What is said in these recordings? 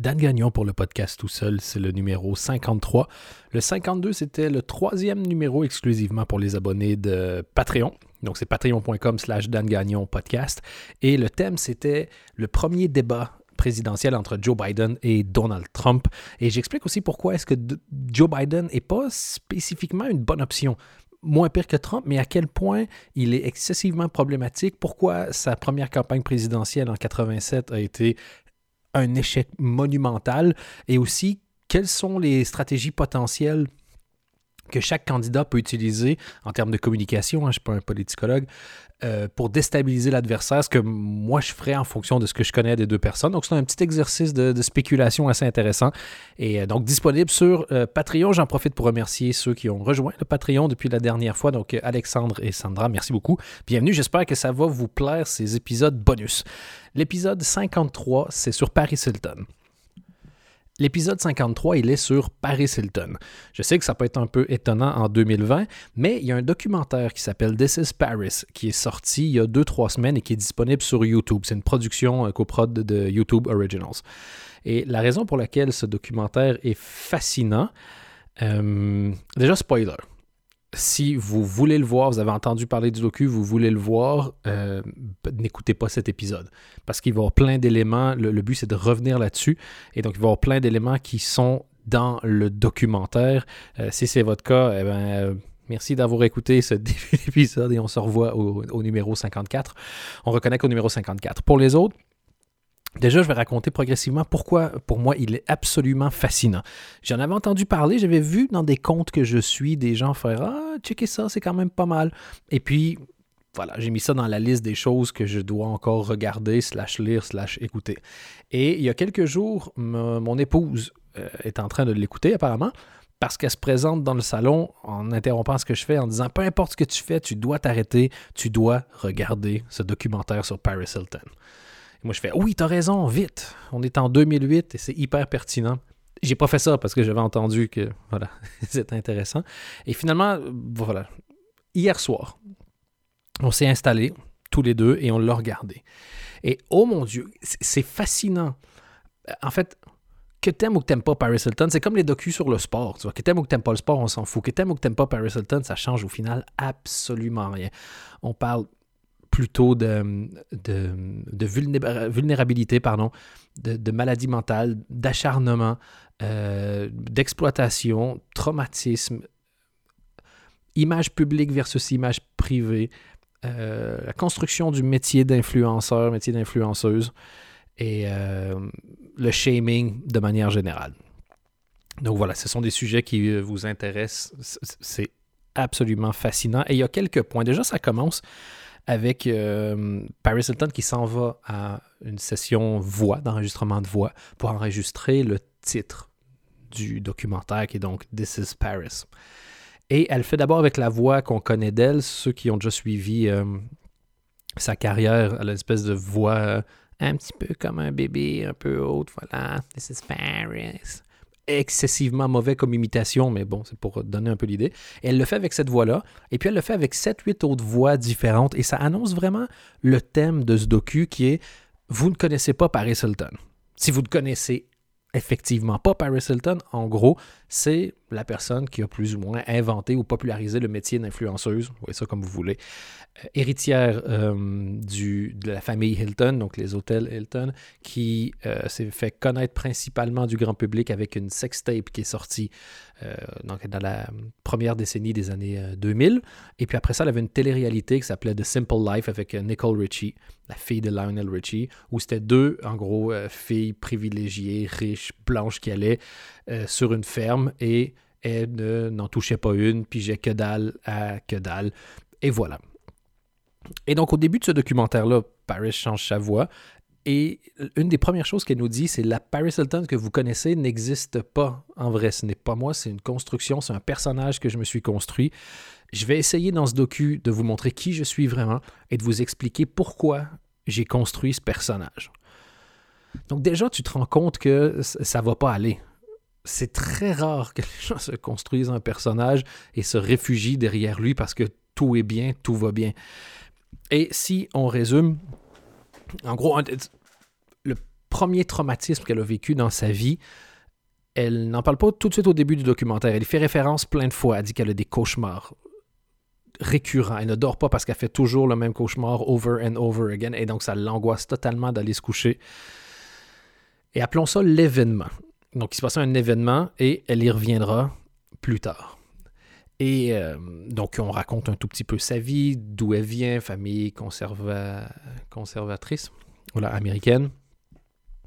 Dan Gagnon pour le podcast tout seul, c'est le numéro 53. Le 52, c'était le troisième numéro exclusivement pour les abonnés de Patreon. Donc c'est patreon.com slash Dan Gagnon podcast. Et le thème, c'était le premier débat présidentiel entre Joe Biden et Donald Trump. Et j'explique aussi pourquoi est-ce que Joe Biden n'est pas spécifiquement une bonne option moins pire que Trump, mais à quel point il est excessivement problématique, pourquoi sa première campagne présidentielle en 87 a été un échec monumental, et aussi quelles sont les stratégies potentielles que chaque candidat peut utiliser en termes de communication, hein, je ne suis pas un politicologue, euh, pour déstabiliser l'adversaire, ce que moi je ferais en fonction de ce que je connais des deux personnes. Donc c'est un petit exercice de, spéculation assez intéressant. Et euh, donc disponible sur euh, Patreon. J'en profite pour remercier ceux qui ont rejoint le Patreon depuis la dernière fois. Donc Alexandre et Sandra, merci beaucoup. Bienvenue, j'espère que ça va vous plaire ces épisodes bonus. L'épisode 53, c'est sur Paris Hilton. L'épisode 53, il est sur Paris Hilton. Je sais que ça peut être un peu étonnant en 2020, mais il y a un documentaire qui s'appelle This is Paris qui est sorti il y a 2-3 semaines et qui est disponible sur YouTube. C'est une production euh, coprod de YouTube Originals. Et la raison pour laquelle ce documentaire est fascinant, euh, déjà spoiler, si vous voulez le voir, vous avez entendu parler du docu, vous voulez le voir, euh, n'écoutez pas cet épisode. Parce qu'il va y avoir plein d'éléments. Le, but, c'est de revenir là-dessus. Et donc, il va y avoir plein d'éléments qui sont dans le documentaire. Euh, si c'est votre cas, eh ben, euh, merci d'avoir écouté ce début d'épisode et on se revoit au, au numéro 54. On reconnaît qu'au numéro 54. Pour les autres, Déjà, je vais raconter progressivement pourquoi, pour moi, il est absolument fascinant. J'en avais entendu parler, j'avais vu dans des comptes que je suis des gens faire Ah, checker ça, c'est quand même pas mal. Et puis, voilà, j'ai mis ça dans la liste des choses que je dois encore regarder, slash lire, slash écouter. Et il y a quelques jours, mon épouse euh, est en train de l'écouter apparemment, parce qu'elle se présente dans le salon en interrompant ce que je fais, en disant Peu importe ce que tu fais, tu dois t'arrêter, tu dois regarder ce documentaire sur Paris Hilton moi, je fais Oui, t'as raison, vite. On est en 2008 et c'est hyper pertinent. J'ai pas fait ça parce que j'avais entendu que voilà, c'était intéressant. Et finalement, voilà, hier soir, on s'est installés tous les deux et on l'a regardé. Et oh mon Dieu, c'est fascinant. En fait, que t'aimes ou que t'aimes pas Paris Hilton, c'est comme les docus sur le sport. Tu vois, que t'aimes ou que t'aimes pas le sport, on s'en fout. Que t'aimes ou que t'aimes pas Paris Hilton, ça change au final absolument rien. On parle plutôt de, de, vulnérabilité, pardon, de, maladie mentale, d'acharnement, euh, d'exploitation, traumatisme, image publique versus image privée, euh, la construction du métier d'influenceur, métier d'influenceuse et euh, le shaming de manière générale. Donc voilà, ce sont des sujets qui vous intéressent. C'est absolument fascinant. Et il y a quelques points. Déjà, ça commence avec euh, Paris Hilton qui s'en va à une session voix, d'enregistrement de voix, pour enregistrer le titre du documentaire qui est donc This is Paris. Et elle fait d'abord avec la voix qu'on connaît d'elle, ceux qui ont déjà suivi euh, sa carrière, elle a une espèce de voix euh, un petit peu comme un bébé, un peu haute, voilà, This is Paris excessivement mauvais comme imitation, mais bon, c'est pour donner un peu l'idée. elle le fait avec cette voix-là, et puis elle le fait avec 7-8 autres voix différentes, et ça annonce vraiment le thème de ce docu qui est Vous ne connaissez pas Paris Hilton. Si vous ne connaissez effectivement pas Paris Hilton, en gros, c'est la personne qui a plus ou moins inventé ou popularisé le métier d'influenceuse, vous voyez ça comme vous voulez, euh, héritière euh, de la famille Hilton, donc les hôtels Hilton, qui euh, s'est fait connaître principalement du grand public avec une sextape qui est sortie dans la première décennie des années 2000. Et puis après ça, elle avait une télé-réalité qui s'appelait The Simple Life avec Nicole Richie, la fille de Lionel Richie, où c'était deux, en gros, filles privilégiées, riches, blanches qui allaient sur une ferme et elle n'en touchait pas une, puis j'ai que dalle à que dalle. Et voilà. Et donc, au début de ce documentaire-là, Paris change sa voix. Et une des premières choses qu'elle nous dit, c'est la Paris Hilton que vous connaissez n'existe pas en vrai. Ce n'est pas moi, c'est une construction, c'est un personnage que je me suis construit. Je vais essayer dans ce docu de vous montrer qui je suis vraiment et de vous expliquer pourquoi j'ai construit ce personnage. Donc déjà, tu te rends compte que ça va pas aller c'est très rare que les gens se construisent un personnage et se réfugient derrière lui parce que tout est bien, tout va bien. Et si on résume, en gros, le premier traumatisme qu'elle a vécu dans sa vie. Elle n'en parle pas tout de suite au début du documentaire. Elle y fait référence plein de fois. Elle dit qu'elle a des cauchemars récurrents. Elle ne dort pas parce qu'elle fait toujours le même cauchemar over and over again. Et donc, ça l'angoisse totalement d'aller se coucher. Et appelons ça l'événement. Donc, il se passe un événement et elle y reviendra plus tard. Et euh, donc, on raconte un tout petit peu sa vie, d'où elle vient, famille conservatrice, voilà, américaine.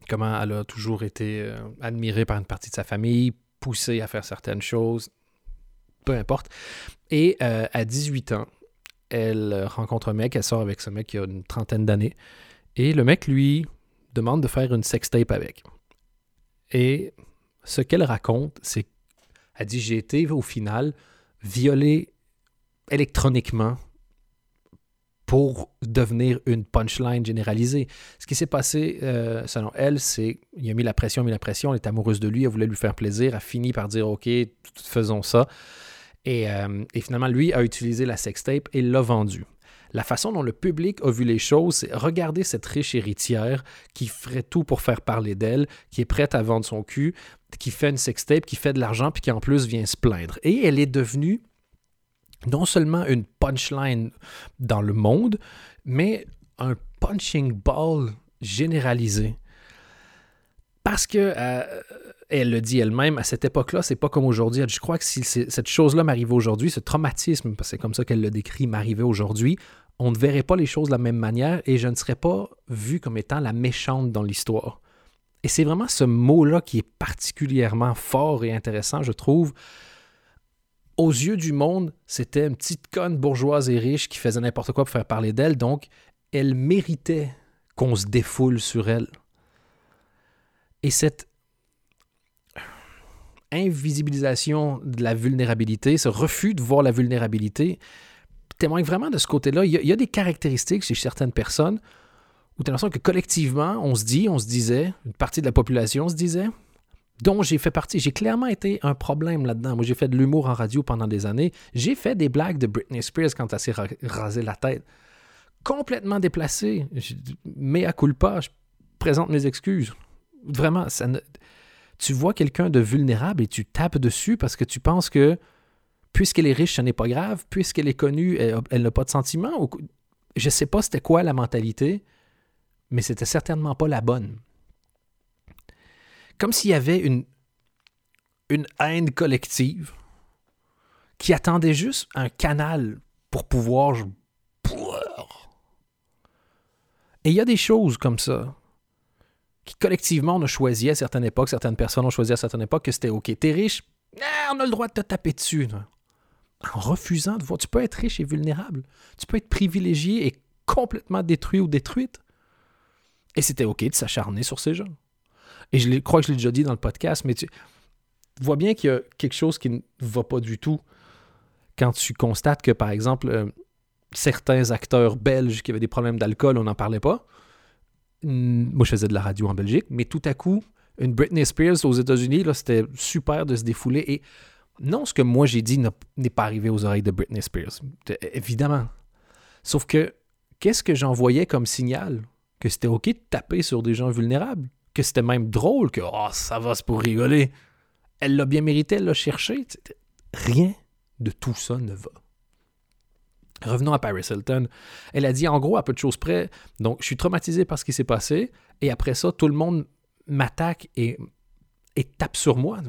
Comment elle a toujours été euh, admirée par une partie de sa famille, poussée à faire certaines choses, peu importe. Et euh, à 18 ans, elle rencontre un mec, elle sort avec ce mec qui a une trentaine d'années. Et le mec lui demande de faire une sextape avec. Et ce qu'elle raconte, c'est qu'elle dit J'ai été au final violée électroniquement pour devenir une punchline généralisée. Ce qui s'est passé, euh, selon elle, c'est il a mis la pression, mis la pression, elle est amoureuse de lui, elle voulait lui faire plaisir, a fini par dire OK, faisons ça. Et, euh, et finalement, lui a utilisé la sextape et l'a vendue. La façon dont le public a vu les choses, c'est regarder cette riche héritière qui ferait tout pour faire parler d'elle, qui est prête à vendre son cul, qui fait une sextape, qui fait de l'argent, puis qui en plus vient se plaindre. Et elle est devenue non seulement une punchline dans le monde, mais un punching ball généralisé. Parce que, euh, elle le dit elle-même, à cette époque-là, c'est pas comme aujourd'hui. Je crois que si cette chose-là m'arrivait aujourd'hui, ce traumatisme, parce que c'est comme ça qu'elle le décrit, m'arrivait aujourd'hui, on ne verrait pas les choses de la même manière et je ne serais pas vu comme étant la méchante dans l'histoire. Et c'est vraiment ce mot-là qui est particulièrement fort et intéressant, je trouve. Aux yeux du monde, c'était une petite conne bourgeoise et riche qui faisait n'importe quoi pour faire parler d'elle, donc elle méritait qu'on se défoule sur elle. Et cette invisibilisation de la vulnérabilité, ce refus de voir la vulnérabilité, témoigne vraiment de ce côté-là. Il, y, a, des caractéristiques chez certaines personnes où tu as l'impression que collectivement, on se dit, on se disait, une partie de la population se disait, dont j'ai fait partie. J'ai clairement été un problème là-dedans. Moi, j'ai fait de l'humour en radio pendant des années. J'ai fait des blagues de Britney Spears quand elle s'est rasé la tête. Complètement déplacé. Mais à culpa, je présente mes excuses. Vraiment, ça tu vois quelqu'un de vulnérable et tu tapes dessus parce que tu penses que puisqu'elle est riche, ce n'est pas grave, puisqu'elle est connue, elle n'a pas de sentiments. Je ne sais pas c'était quoi la mentalité, mais c'était certainement pas la bonne. Comme s'il y avait une, haine collective qui attendait juste un canal pour pouvoir. Et il y a des choses comme ça qui collectivement on a choisi à certaines époques, certaines personnes ont choisi à certaines époques que c'était OK. T'es riche, ah, on a le droit de te taper dessus en refusant de voir. Tu peux être riche et vulnérable. Tu peux être privilégié et complètement détruit ou détruite. Et c'était OK de s'acharner sur ces gens. Et je crois que je l'ai déjà dit dans le podcast, mais tu vois bien qu'il y a quelque chose qui ne va pas du tout quand tu constates que, par exemple, euh, certains acteurs belges qui avaient des problèmes d'alcool, on n'en parlait pas. Moi, je faisais de la radio en Belgique, mais tout à coup, une Britney Spears aux États-Unis, c'était super de se défouler. Et non, ce que moi j'ai dit n'est pas arrivé aux oreilles de Britney Spears. Évidemment. Sauf que, qu'est-ce que j'envoyais comme signal? Que c'était OK de taper sur des gens vulnérables? Que c'était même drôle? Que, oh, ça va, c'est pour rigoler. Elle l'a bien mérité, elle l'a cherché. Rien de tout ça ne va. Revenons à Paris Hilton. Elle a dit en gros à peu de choses près, donc je suis traumatisé par ce qui s'est passé, et après ça, tout le monde m'attaque et tape sur moi.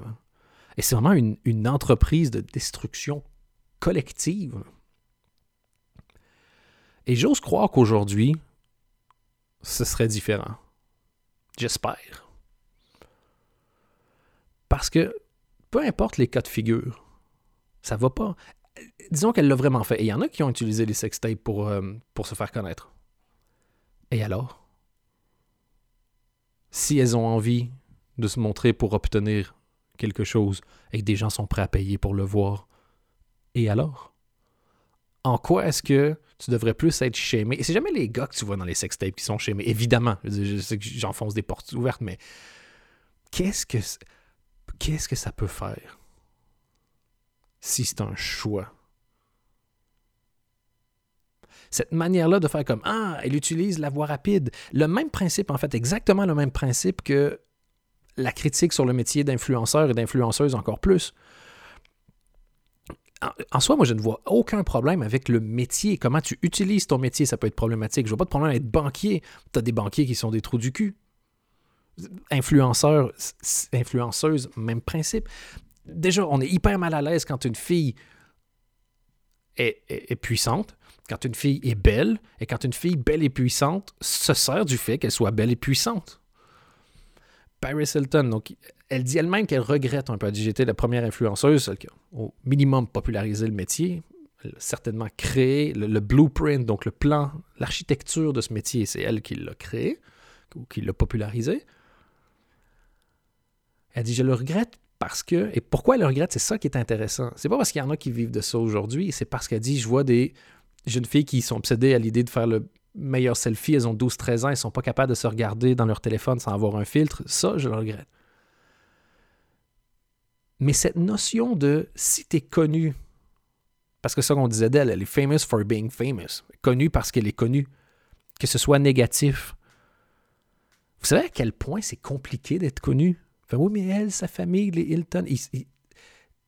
Et c'est vraiment une, entreprise de destruction collective. Et j'ose croire qu'aujourd'hui, ce serait différent. J'espère. Parce que peu importe les cas de figure, ça va pas. Disons qu'elle l'a vraiment fait. Et il y en a qui ont utilisé les sextapes pour, euh, pour se faire connaître. Et alors? Si elles ont envie de se montrer pour obtenir quelque chose et que des gens sont prêts à payer pour le voir. Et alors? En quoi est-ce que tu devrais plus être shamé? Et c'est jamais les gars que tu vois dans les sextapes qui sont shamés. Évidemment, je sais que j'enfonce des portes ouvertes, mais qu'est-ce que qu'est-ce que ça peut faire si c'est un choix? Cette manière-là de faire comme Ah, elle utilise la voie rapide. Le même principe, en fait, exactement le même principe que la critique sur le métier d'influenceur et d'influenceuse encore plus. En, soi, moi, je ne vois aucun problème avec le métier. Comment tu utilises ton métier, ça peut être problématique. Je vois pas de problème avec être banquier. Tu as des banquiers qui sont des trous du cul. Influenceurs, influenceuse, même principe. Déjà, on est hyper mal à l'aise quand une fille est, puissante, quand une fille est belle, et quand une fille belle et puissante se sert du fait qu'elle soit belle et puissante. Paris Hilton, donc, elle dit elle-même qu'elle regrette un peu. Elle dit J'étais la première influenceuse, celle qui a au minimum popularisé le métier, elle a certainement créé le, blueprint, donc le plan, l'architecture de ce métier, c'est elle qui l'a créé ou qui l'a popularisé. Elle dit Je le regrette parce que, et pourquoi elle le regrette, c'est ça qui est intéressant. C'est pas parce qu'il y en a qui vivent de ça aujourd'hui, c'est parce qu'elle dit, je vois des jeunes filles qui sont obsédées à l'idée de faire le meilleur selfie, elles ont 12-13 ans, elles sont pas capables de se regarder dans leur téléphone sans avoir un filtre. Ça, je le regrette. Mais cette notion de si tu es connu, parce que ça qu'on disait d'elle, elle est famous for being famous, connue parce qu'elle est connue, que ce soit négatif. Vous savez à quel point c'est compliqué d'être connu? oui, mais elle, sa famille, les Hilton,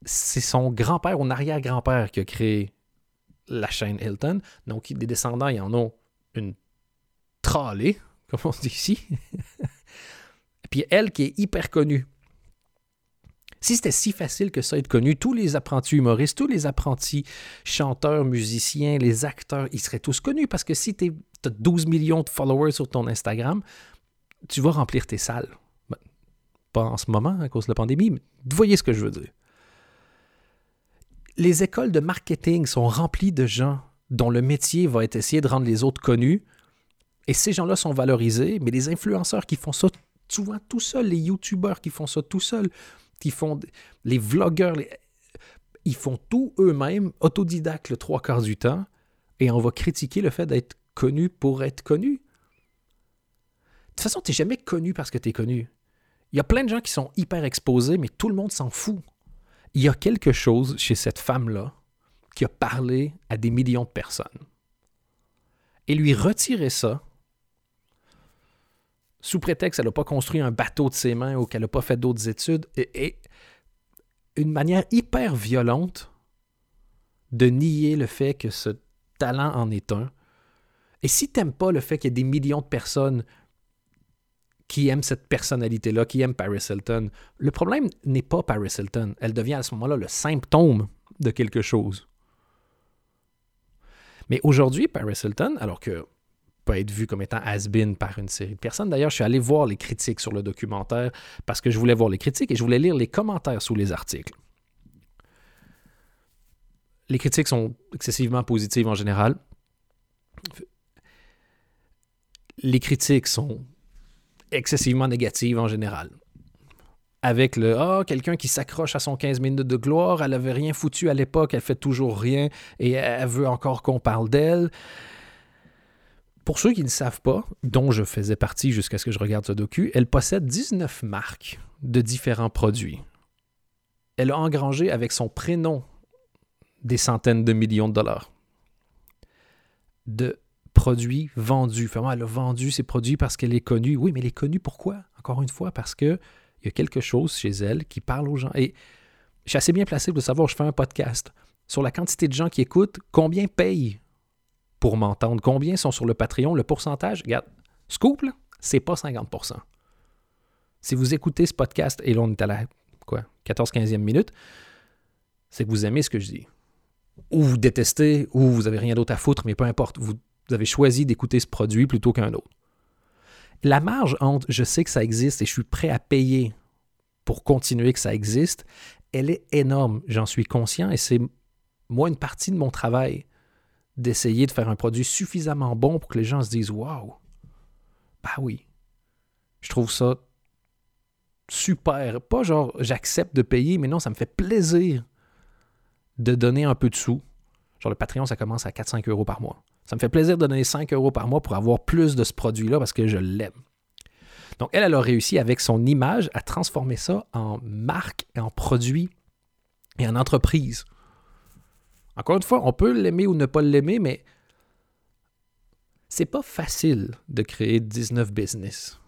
c'est son grand-père ou arrière-grand-père qui a créé la chaîne Hilton. Donc, des descendants, ils en ont une tralée, comme on dit ici. Puis elle qui est hyper connue. Si c'était si facile que ça être connu, tous les apprentis humoristes, tous les apprentis chanteurs, musiciens, les acteurs, ils seraient tous connus parce que si tu as 12 millions de followers sur ton Instagram, tu vas remplir tes salles en ce moment à cause de la pandémie, mais vous voyez ce que je veux dire. Les écoles de marketing sont remplies de gens dont le métier va être essayer de rendre les autres connus, et ces gens-là sont valorisés, mais les influenceurs qui font ça souvent tout seuls, les youtubeurs qui font ça tout seuls, les vlogueurs, ils font tout eux-mêmes, autodidactes le trois quarts du temps, et on va critiquer le fait d'être connu pour être connu. De toute façon, tu n'es jamais connu parce que tu es connu. Il y a plein de gens qui sont hyper exposés, mais tout le monde s'en fout. Il y a quelque chose chez cette femme-là qui a parlé à des millions de personnes. Et lui retirer ça, sous prétexte qu'elle n'a pas construit un bateau de ses mains ou qu'elle n'a pas fait d'autres études, est une manière hyper violente de nier le fait que ce talent en est un. Et si tu n'aimes pas le fait qu'il y ait des millions de personnes qui aime cette personnalité-là, qui aime Paris Hilton. Le problème n'est pas Paris Hilton. Elle devient à ce moment-là le symptôme de quelque chose. Mais aujourd'hui, Paris Hilton, alors que peut être vu comme étant has-been par une série de personnes. D'ailleurs, je suis allé voir les critiques sur le documentaire parce que je voulais voir les critiques et je voulais lire les commentaires sous les articles. Les critiques sont excessivement positives en général. Les critiques sont excessivement négative en général. Avec le Ah, quelqu'un qui s'accroche à son 15 minutes de gloire, elle avait rien foutu à l'époque, elle fait toujours rien et elle veut encore qu'on parle d'elle. Pour ceux qui ne savent pas, dont je faisais partie jusqu'à ce que je regarde ce docu, elle possède 19 marques de différents produits. Elle a engrangé avec son prénom des centaines de millions de dollars. De produits vendus. Enfin, elle a vendu ses produits parce qu'elle est connue. Oui, mais elle est connue pourquoi? Encore une fois, parce quelque chose chez elle qui parle aux gens. Et je suis assez bien placé pour savoir, je fais un podcast sur la quantité de gens qui écoutent, combien payent pour m'entendre, combien sont sur le Patreon, le pourcentage. Regarde, scoop, c'est pas 50% Si vous écoutez ce podcast, et là on est à la quoi, 14-15e minute, c'est que vous aimez ce que je dis. Ou vous détestez, ou vous avez rien d'autre à foutre, mais peu importe. Vous avez choisi d'écouter ce produit plutôt qu'un autre. La marge entre je sais que ça existe et je suis prêt à payer pour continuer que ça existe, elle est énorme. J'en suis conscient et c'est moi une partie de mon travail d'essayer de faire un produit suffisamment bon pour que les gens se disent Waouh, bah oui, je trouve ça super. Pas genre j'accepte de payer, mais non, ça me fait plaisir de donner un peu de sous. Le Patreon, ça commence à 4-5 euros par mois. Ça me fait plaisir de donner 5 euros par mois pour avoir plus de ce produit-là parce que je l'aime. Donc, elle, elle a réussi avec son image à transformer ça en marque, en produit et en entreprise. Encore une fois, on peut l'aimer ou ne pas l'aimer, mais c'est pas facile de créer 19 business.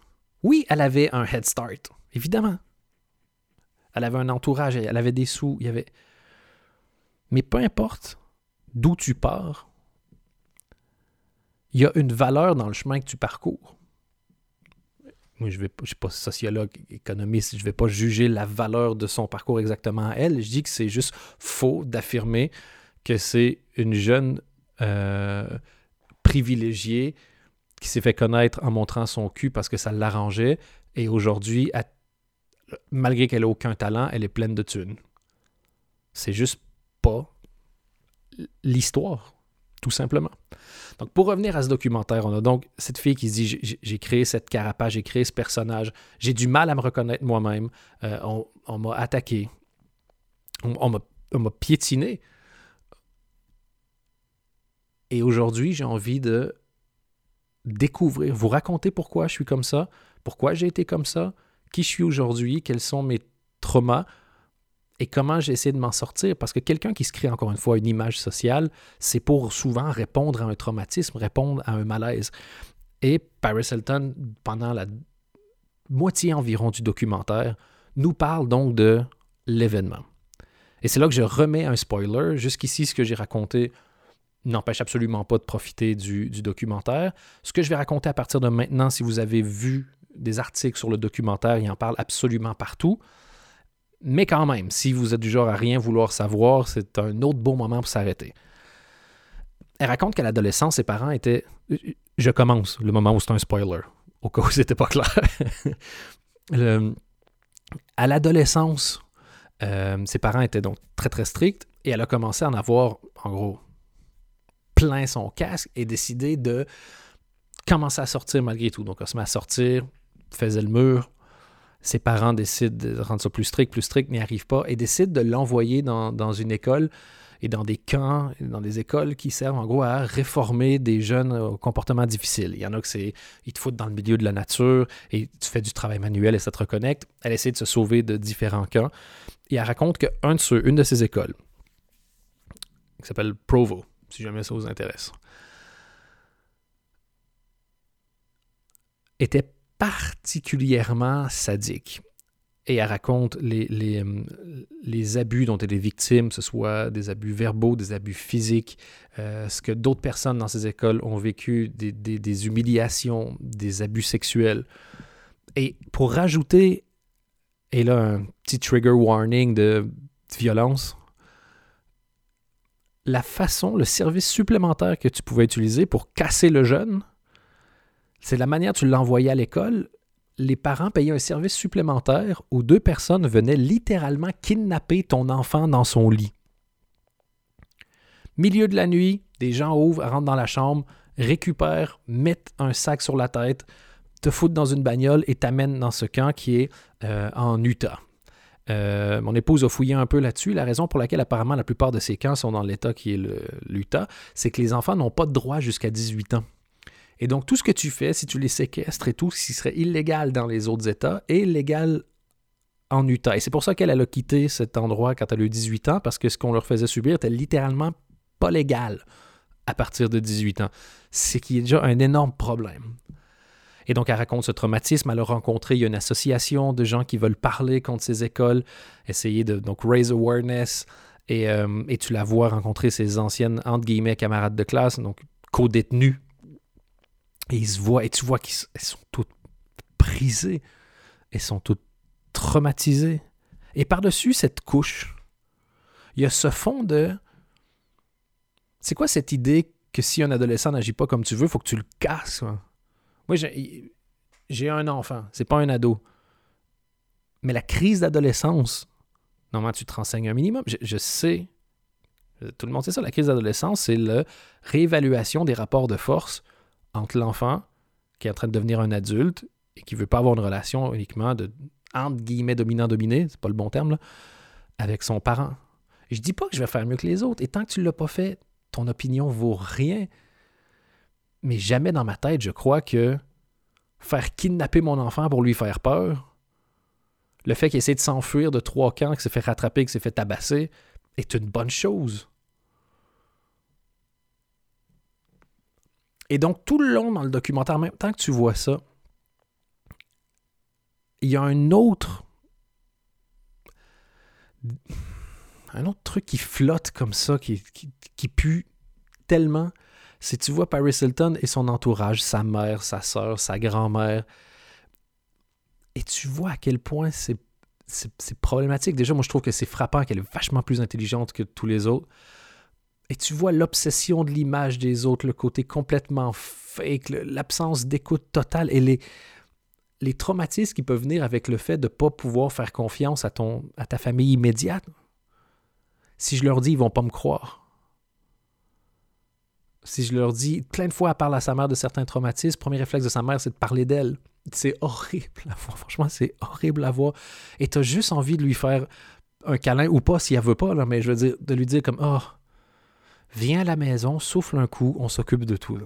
Oui, elle avait un head start, évidemment. Elle avait un entourage, elle avait des sous, y avait. Mais peu importe d'où tu pars, il y a une valeur dans le chemin que tu parcours. Moi, je ne suis pas sociologue, économiste, je ne vais pas juger la valeur de son parcours exactement à elle. Je dis que c'est juste faux d'affirmer que c'est une jeune euh, privilégiée qui s'est fait connaître en montrant son cul parce que ça l'arrangeait. Et aujourd'hui, malgré qu'elle ait aucun talent, elle est pleine de thunes. C'est juste pas l'histoire, tout simplement. Donc, pour revenir à ce documentaire, on a donc cette fille qui se dit J'ai créé cette carapace, j'ai créé ce personnage, j'ai du mal à me reconnaître moi-même, euh, on, m'a attaqué, on, m'a piétiné. Et aujourd'hui, j'ai envie de découvrir, vous raconter pourquoi je suis comme ça, pourquoi j'ai été comme ça, qui je suis aujourd'hui, quels sont mes traumas, et comment j'ai essayé de m'en sortir. Parce que quelqu'un qui se crée encore une fois une image sociale, c'est pour souvent répondre à un traumatisme, répondre à un malaise. Et Paris Hilton, pendant la moitié environ du documentaire, nous parle donc de l'événement. Et c'est là que je remets un spoiler. Jusqu'ici, ce que j'ai raconté n'empêche absolument pas de profiter du, du, documentaire. Ce que je vais raconter à partir de maintenant, si vous avez vu des articles sur le documentaire, il en parle absolument partout. Mais quand même, si vous êtes du genre à rien vouloir savoir, c'est un autre bon moment pour s'arrêter. Elle raconte qu'à l'adolescence, ses parents étaient. Je commence le moment où c'est un spoiler, au cas où c'était pas clair. À l'adolescence, euh, ses parents étaient donc très très stricts et elle a commencé à en avoir, en gros, plein son casque et décidé de commencer à sortir malgré tout. Donc, elle se met à sortir, faisait le mur, ses parents décident de rendre ça plus strict, plus strict, n'y arrivent pas, et décident de l'envoyer dans, une école et dans des camps, dans des écoles qui servent en gros à réformer des jeunes au comportement difficile. Il y en a que c'est, ils te foutent dans le milieu de la nature et tu fais du travail manuel et ça te reconnecte. Elle essaie de se sauver de différents camps. Et elle raconte qu'une de, ceux, une de ces écoles, qui s'appelle Provo, si jamais ça vous intéresse, était particulièrement sadique. Et elle raconte les, les, euh, les, abus dont elle est victime, que ce soit des abus verbaux, des abus physiques, euh, ce que d'autres personnes dans ces écoles ont vécu, des, des, des, humiliations, des abus sexuels. Et pour rajouter, et là, un petit trigger warning de violence, la façon, le service supplémentaire que tu pouvais utiliser pour casser le jeune, c'est la manière dont tu l'envoyais à l'école. Les parents payaient un service supplémentaire où deux personnes venaient littéralement kidnapper ton enfant dans son lit. Milieu de la nuit, des gens ouvrent, rentrent dans la chambre, récupèrent, mettent un sac sur la tête, te foutent dans une bagnole et t'amènent dans ce camp qui est euh, en Utah. Euh, mon épouse a fouillé un peu là-dessus. La raison pour laquelle apparemment la plupart de ces camps sont dans l'État qui est l'Utah, c'est que les enfants n'ont pas de droit jusqu'à 18 ans. Et donc, tout ce que tu fais, si tu les séquestres et tout, ce qui serait illégal dans les autres États, est légal en Utah. Et c'est pour ça qu'elle a quitté cet endroit quand elle a eu 18 ans, parce que ce qu'on leur faisait subir était littéralement pas légal à partir de 18 ans. C'est qu'il y a déjà un énorme problème. Et donc, elle raconte ce traumatisme. Elle a rencontré, il y a une association de gens qui veulent parler contre ces écoles, essayer de donc raise awareness. Et, euh, et tu la vois rencontrer ses anciennes, entre guillemets, camarades de classe, donc co-détenus et ils se voient, et tu vois qu'elles sont toutes brisées. Elles sont toutes traumatisées. Et par-dessus cette couche, il y a ce fond de. C'est quoi cette idée que si un adolescent n'agit pas comme tu veux, il faut que tu le casses? Moi, j'ai un enfant, c'est pas un ado. Mais la crise d'adolescence, normalement, tu te renseignes un minimum. Je, sais, tout le monde sait ça, la crise d'adolescence, c'est la réévaluation des rapports de force entre l'enfant qui est en train de devenir un adulte et qui ne veut pas avoir une relation uniquement de entre guillemets dominant-dominé, c'est pas le bon terme, avec son parent. Je dis pas que je vais faire mieux que les autres, et tant que tu ne l'as pas fait, ton opinion vaut rien. Mais jamais dans ma tête, je crois que faire kidnapper mon enfant pour lui faire peur, le fait qu'il essaie de s'enfuir de trois camps, qu'il s'est fait rattraper, qu'il s'est fait tabasser, est une bonne chose. Et donc, tout le long dans le documentaire, en même temps que tu vois ça, il y a un autre. Un autre truc qui flotte comme ça, qui, qui, pue tellement. C'est tu vois Paris Hilton et son entourage, sa mère, sa soeur, sa grand-mère. Et tu vois à quel point c'est problématique. Déjà, moi, je trouve que c'est frappant qu'elle est vachement plus intelligente que tous les autres. Et tu vois l'obsession de l'image des autres, le côté complètement fake, l'absence d'écoute totale et les, les traumatismes qui peuvent venir avec le fait de ne pas pouvoir faire confiance à, ton, à ta famille immédiate. Si je leur dis, ils vont pas me croire. Si je leur dis, plein de fois, elle parle à sa mère de certains traumatismes, premier réflexe de sa mère, c'est de parler d'elle. C'est horrible à voir. Franchement, c'est horrible à voir. Et tu as juste envie de lui faire un câlin ou pas si elle veut pas, mais je veux dire, de lui dire comme Oh, viens à la maison, souffle un coup, on s'occupe de tout.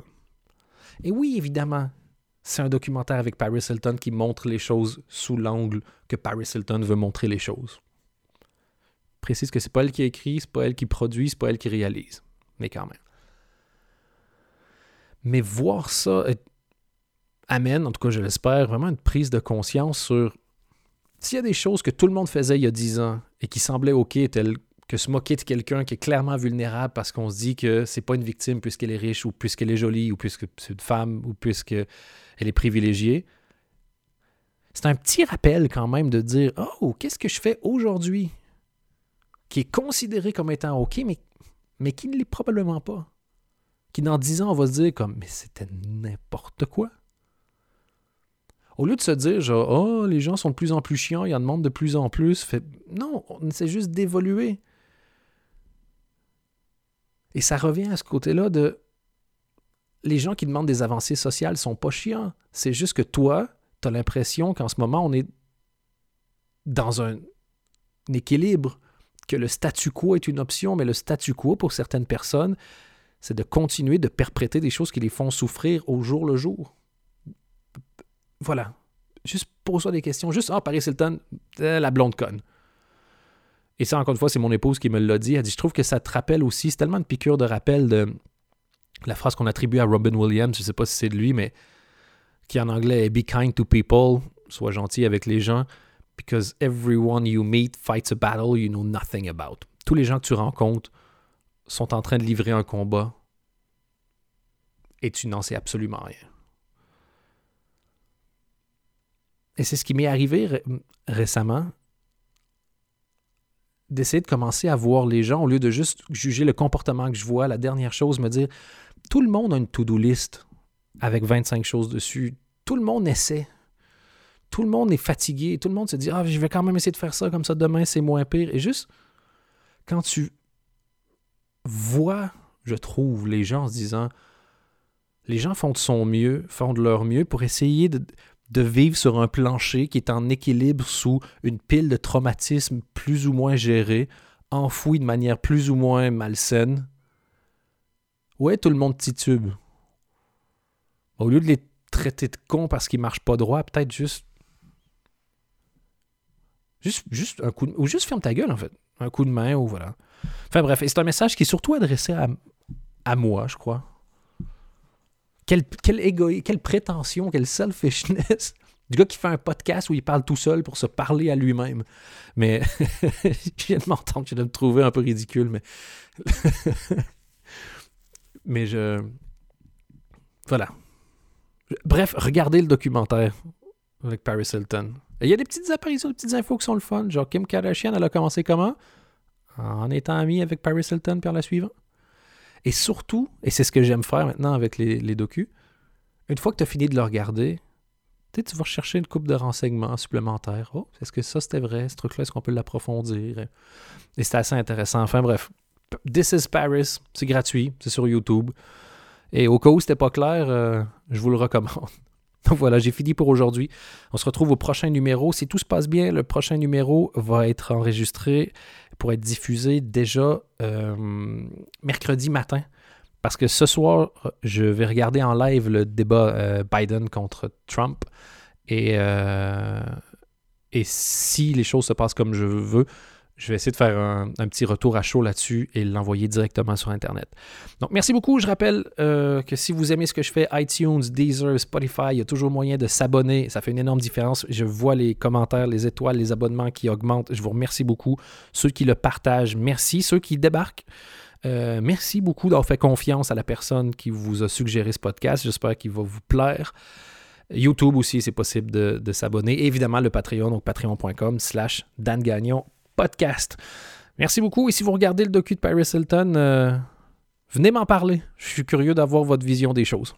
Et oui, évidemment, c'est un documentaire avec Paris Hilton qui montre les choses sous l'angle que Paris Hilton veut montrer les choses. précise que c'est pas elle qui écrit, c'est pas elle qui produit, c'est pas elle qui réalise. Mais quand même. Mais voir ça amène, en tout cas je l'espère, vraiment une prise de conscience sur s'il y a des choses que tout le monde faisait il y a 10 ans et qui semblaient OK, telles que se moquer de quelqu'un qui est clairement vulnérable parce qu'on se dit que c'est pas une victime puisqu'elle est riche ou puisqu'elle est jolie ou puisque c'est une femme ou puisqu'elle est privilégiée. C'est un petit rappel quand même de dire Oh, qu'est-ce que je fais aujourd'hui qui est considéré comme étant OK, mais, mais qui ne l'est probablement pas. Qui dans dix ans, on va se dire comme Mais c'était n'importe quoi. Au lieu de se dire, genre, oh, les gens sont de plus en plus chiants, ils en demandent de plus en plus. Non, on essaie juste d'évoluer. Et ça revient à ce côté-là de. Les gens qui demandent des avancées sociales sont pas chiants. C'est juste que toi, tu as l'impression qu'en ce moment, on est dans un, équilibre, que le statu quo est une option, mais le statu quo, pour certaines personnes, c'est de continuer de perpréter des choses qui les font souffrir au jour le jour. Voilà. Juste pose-toi des questions. Juste, ah, Paris Hilton, euh, la blonde conne. Et ça, encore une fois, c'est mon épouse qui me l'a dit. Elle dit Je trouve que ça te rappelle aussi, c'est tellement une piqûre de rappel de la phrase qu'on attribue à Robin Williams, je ne sais pas si c'est de lui, mais qui en anglais est Be kind to people, sois gentil avec les gens, because everyone you meet fights a battle you know nothing about. Tous les gens que tu rencontres sont en train de livrer un combat et tu n'en sais absolument rien. Et c'est ce qui m'est arrivé récemment, d'essayer de commencer à voir les gens au lieu de juste juger le comportement que je vois. La dernière chose, me dire, tout le monde a une to-do list avec 25 choses dessus. Tout le monde essaie. Tout le monde est fatigué. Tout le monde se dit, ah, je vais quand même essayer de faire ça comme ça demain, c'est moins pire. Et juste, quand tu vois, je trouve, les gens en se disant, les gens font de son mieux, font de leur mieux pour essayer de, de vivre sur un plancher qui est en équilibre sous une pile de traumatismes plus ou moins gérés, enfouis de manière plus ou moins malsaine. Ouais, tout le monde titube. Au lieu de les traiter de cons parce qu'ils marchent pas droit, peut-être juste. Juste, un coup de... Ou juste ferme ta gueule, en fait. Un coup de main, ou voilà. Enfin bref, c'est un message qui est surtout adressé à, à moi, je crois. Quelle, quelle, quelle prétention, quelle selfishness du gars qui fait un podcast où il parle tout seul pour se parler à lui-même. Mais je viens de m'entendre, je viens de me trouver un peu ridicule, mais. mais je. Voilà. Bref, regardez le documentaire avec Paris Hilton. Il y a des petites apparitions, des petites infos qui sont le fun. Genre, Kim Kardashian, elle a commencé comment? En étant amie avec Paris Hilton par la suivante. Et surtout, et c'est ce que j'aime faire maintenant avec les, les docus, une fois que tu as fini de le regarder, tu vas chercher une coupe de renseignements supplémentaires. Oh, est-ce que ça c'était vrai, ce truc-là, est-ce qu'on peut l'approfondir? Et c'est assez intéressant. Enfin bref, This is Paris, c'est gratuit, c'est sur YouTube. Et au cas où c'était pas clair, euh, je vous le recommande. Donc voilà, j'ai fini pour aujourd'hui. On se retrouve au prochain numéro. Si tout se passe bien, le prochain numéro va être enregistré pour être diffusé déjà euh, mercredi matin. Parce que ce soir, je vais regarder en live le débat euh, Biden contre Trump. Euh, et si les choses se passent comme je veux, je vais essayer de faire un, petit retour à chaud là-dessus et l'envoyer directement sur Internet. Donc, merci beaucoup. Je rappelle euh, que si vous aimez ce que je fais, iTunes, Deezer, Spotify, il y a toujours moyen de s'abonner. Ça fait une énorme différence. Je vois les commentaires, les étoiles, les abonnements qui augmentent. Je vous remercie beaucoup. Ceux qui le partagent, merci. Ceux qui débarquent, euh, merci beaucoup d'avoir fait confiance à la personne qui vous a suggéré ce podcast. J'espère qu'il va vous plaire. YouTube aussi, c'est possible de, s'abonner. évidemment, le Patreon, donc patreon.com slash Dan Gagnon Merci beaucoup. Et si vous regardez le docu de Paris Hilton, euh, venez m'en parler. Je suis curieux d'avoir votre vision des choses.